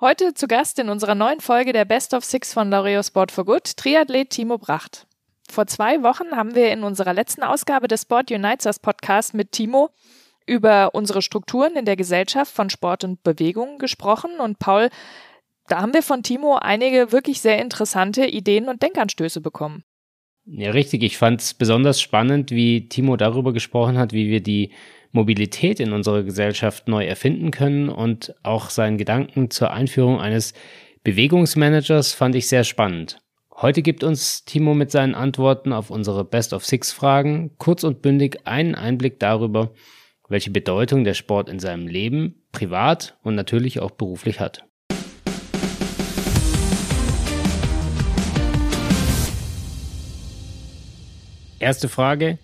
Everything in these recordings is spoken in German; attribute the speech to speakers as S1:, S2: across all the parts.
S1: Heute zu Gast in unserer neuen Folge der Best of Six von Laureo Sport for Good, Triathlet Timo Bracht. Vor zwei Wochen haben wir in unserer letzten Ausgabe des Sport Unites Us Podcast mit Timo über unsere Strukturen in der Gesellschaft von Sport und Bewegung gesprochen und Paul, da haben wir von Timo einige wirklich sehr interessante Ideen und Denkanstöße bekommen.
S2: Ja, richtig. Ich fand es besonders spannend, wie Timo darüber gesprochen hat, wie wir die Mobilität in unserer Gesellschaft neu erfinden können und auch seinen Gedanken zur Einführung eines Bewegungsmanagers fand ich sehr spannend. Heute gibt uns Timo mit seinen Antworten auf unsere Best of Six Fragen kurz und bündig einen Einblick darüber, welche Bedeutung der Sport in seinem Leben, privat und natürlich auch beruflich hat. Erste Frage.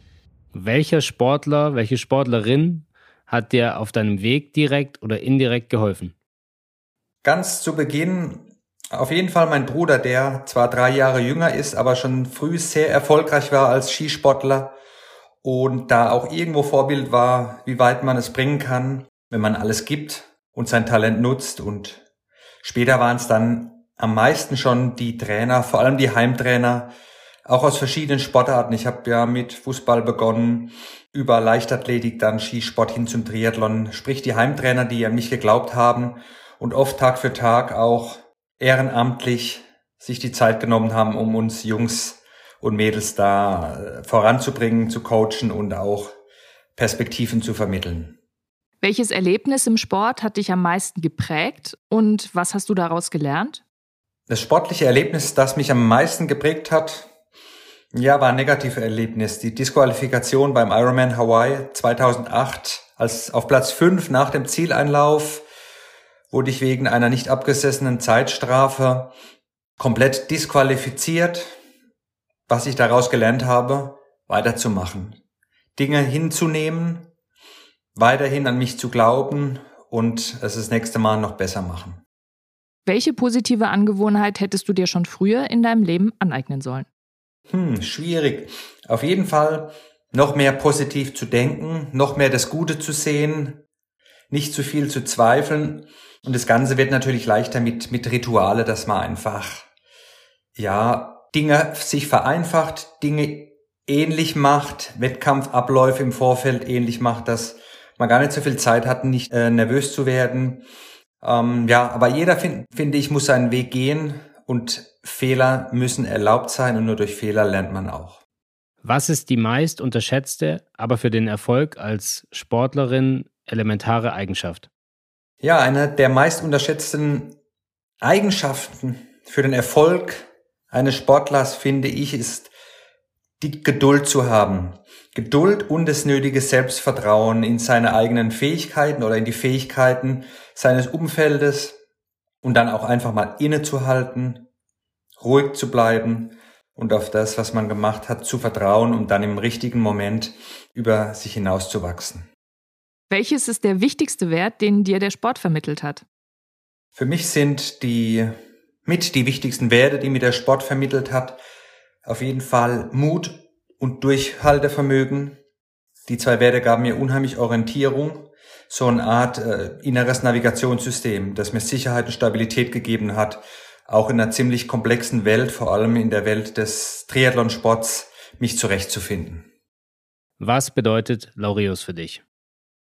S2: Welcher Sportler, welche Sportlerin hat dir auf deinem Weg direkt oder indirekt geholfen?
S3: Ganz zu Beginn auf jeden Fall mein Bruder, der zwar drei Jahre jünger ist, aber schon früh sehr erfolgreich war als Skisportler und da auch irgendwo Vorbild war, wie weit man es bringen kann, wenn man alles gibt und sein Talent nutzt. Und später waren es dann am meisten schon die Trainer, vor allem die Heimtrainer, auch aus verschiedenen Sportarten. Ich habe ja mit Fußball begonnen, über Leichtathletik, dann Skisport hin zum Triathlon. Sprich die Heimtrainer, die an mich geglaubt haben und oft Tag für Tag auch ehrenamtlich sich die Zeit genommen haben, um uns Jungs und Mädels da äh, voranzubringen, zu coachen und auch Perspektiven zu vermitteln.
S1: Welches Erlebnis im Sport hat dich am meisten geprägt und was hast du daraus gelernt?
S3: Das sportliche Erlebnis, das mich am meisten geprägt hat, ja, war ein negatives Erlebnis. Die Disqualifikation beim Ironman Hawaii 2008 als auf Platz 5 nach dem Zieleinlauf wurde ich wegen einer nicht abgesessenen Zeitstrafe komplett disqualifiziert. Was ich daraus gelernt habe, weiterzumachen. Dinge hinzunehmen, weiterhin an mich zu glauben und es das nächste Mal noch besser machen.
S1: Welche positive Angewohnheit hättest du dir schon früher in deinem Leben aneignen sollen?
S3: Hm, schwierig. Auf jeden Fall noch mehr positiv zu denken, noch mehr das Gute zu sehen, nicht zu viel zu zweifeln. Und das Ganze wird natürlich leichter mit, mit Rituale, dass man einfach, ja, Dinge sich vereinfacht, Dinge ähnlich macht, Wettkampfabläufe im Vorfeld ähnlich macht, dass man gar nicht so viel Zeit hat, nicht äh, nervös zu werden. Ähm, ja, aber jeder, find, finde ich, muss seinen Weg gehen und Fehler müssen erlaubt sein und nur durch Fehler lernt man auch.
S2: Was ist die meist unterschätzte, aber für den Erfolg als Sportlerin elementare Eigenschaft?
S3: Ja, eine der meist unterschätzten Eigenschaften für den Erfolg eines Sportlers, finde ich, ist die Geduld zu haben. Geduld und das nötige Selbstvertrauen in seine eigenen Fähigkeiten oder in die Fähigkeiten seines Umfeldes und dann auch einfach mal innezuhalten, ruhig zu bleiben und auf das, was man gemacht hat, zu vertrauen und dann im richtigen Moment über sich hinauszuwachsen.
S1: Welches ist der wichtigste Wert, den dir der Sport vermittelt hat?
S3: Für mich sind die mit die wichtigsten Werte, die mir der Sport vermittelt hat, auf jeden Fall Mut und Durchhaltevermögen. Die zwei Werte gaben mir unheimlich Orientierung so eine Art äh, inneres Navigationssystem, das mir Sicherheit und Stabilität gegeben hat, auch in einer ziemlich komplexen Welt, vor allem in der Welt des Triathlonsports, mich zurechtzufinden.
S2: Was bedeutet Laureus für dich?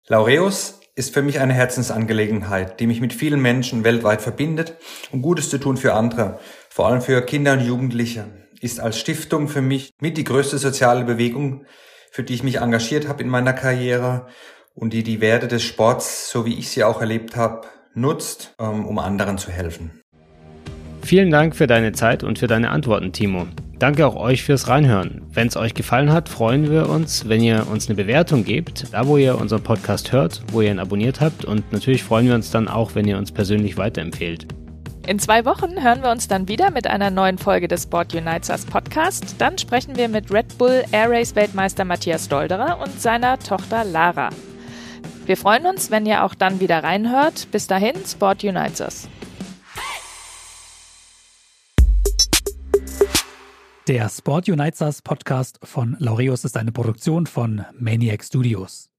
S3: Laureus ist für mich eine Herzensangelegenheit, die mich mit vielen Menschen weltweit verbindet, um Gutes zu tun für andere, vor allem für Kinder und Jugendliche, ist als Stiftung für mich mit die größte soziale Bewegung, für die ich mich engagiert habe in meiner Karriere und die die Werte des Sports, so wie ich sie auch erlebt habe, nutzt, ähm, um anderen zu helfen.
S2: Vielen Dank für deine Zeit und für deine Antworten, Timo. Danke auch euch fürs Reinhören. Wenn es euch gefallen hat, freuen wir uns, wenn ihr uns eine Bewertung gebt, da wo ihr unseren Podcast hört, wo ihr ihn abonniert habt und natürlich freuen wir uns dann auch, wenn ihr uns persönlich weiterempfehlt.
S1: In zwei Wochen hören wir uns dann wieder mit einer neuen Folge des Sport Unites Us Podcast. Dann sprechen wir mit Red Bull Air Race Weltmeister Matthias Dolderer und seiner Tochter Lara. Wir freuen uns, wenn ihr auch dann wieder reinhört. Bis dahin, Sport Unites Us.
S4: Der Sport Unites Us Podcast von Laureus ist eine Produktion von Maniac Studios.